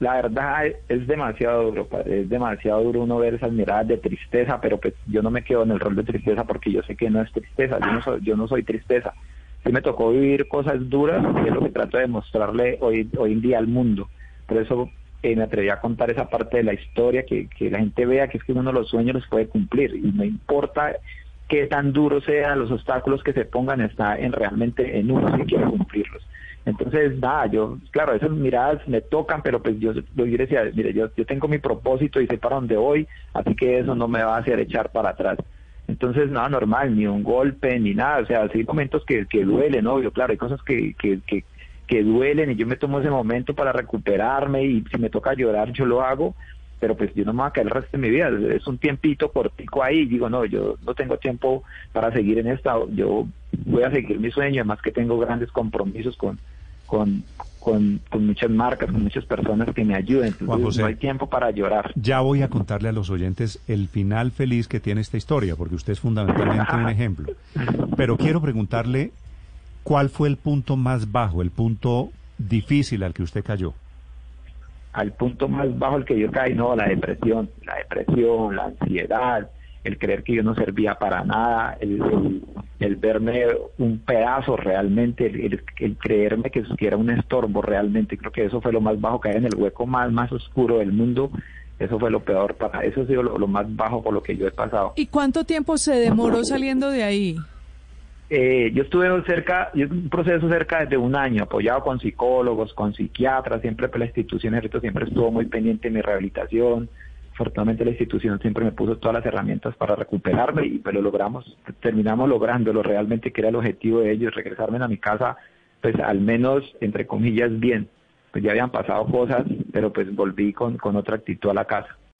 La verdad es demasiado duro, es demasiado duro uno ver esas miradas de tristeza, pero pues yo no me quedo en el rol de tristeza porque yo sé que no es tristeza, yo no soy, yo no soy tristeza. Sí me tocó vivir cosas duras y es lo que trato de mostrarle hoy, hoy en día al mundo. Por eso eh, me atreví a contar esa parte de la historia, que, que la gente vea que es que uno los sueños los puede cumplir y no importa qué tan duros sean los obstáculos que se pongan, está en realmente en uno si quiere cumplirlos. Entonces, nada, yo, claro, esas miradas me tocan, pero pues yo, yo decía, mire, yo, yo tengo mi propósito y sé para dónde voy, así que eso no me va a hacer echar para atrás. Entonces, nada normal, ni un golpe, ni nada, o sea, hay momentos que, que duelen, obvio, claro, hay cosas que, que, que, que duelen y yo me tomo ese momento para recuperarme y si me toca llorar, yo lo hago, pero pues yo no me voy a caer el resto de mi vida, es un tiempito cortico ahí, digo, no, yo no tengo tiempo para seguir en esta, yo voy a seguir mi sueño, además que tengo grandes compromisos con, con, con, con muchas marcas, con muchas personas que me ayuden, entonces Juan José. no hay tiempo para llorar. Ya voy a contarle a los oyentes el final feliz que tiene esta historia, porque usted es fundamentalmente un ejemplo. Pero quiero preguntarle cuál fue el punto más bajo, el punto difícil al que usted cayó. Al punto más bajo al que yo caí, no, la depresión, la depresión, la ansiedad, el creer que yo no servía para nada, el, el- el verme un pedazo realmente, el, el- creerme que, que era un estorbo realmente, creo que eso fue lo más bajo, caer en el hueco más, más oscuro del mundo, eso fue lo peor para, eso ha sido lo, lo más bajo por lo que yo he pasado. ¿Y cuánto tiempo se demoró saliendo de ahí? Eh, yo estuve cerca, un proceso cerca de un año, apoyado con psicólogos, con psiquiatras, siempre pues, la institución siempre estuvo muy pendiente de mi rehabilitación. Afortunadamente la institución siempre me puso todas las herramientas para recuperarme y pues lo logramos, terminamos lográndolo realmente que era el objetivo de ellos, regresarme a mi casa, pues al menos, entre comillas, bien. Pues ya habían pasado cosas, pero pues volví con, con otra actitud a la casa.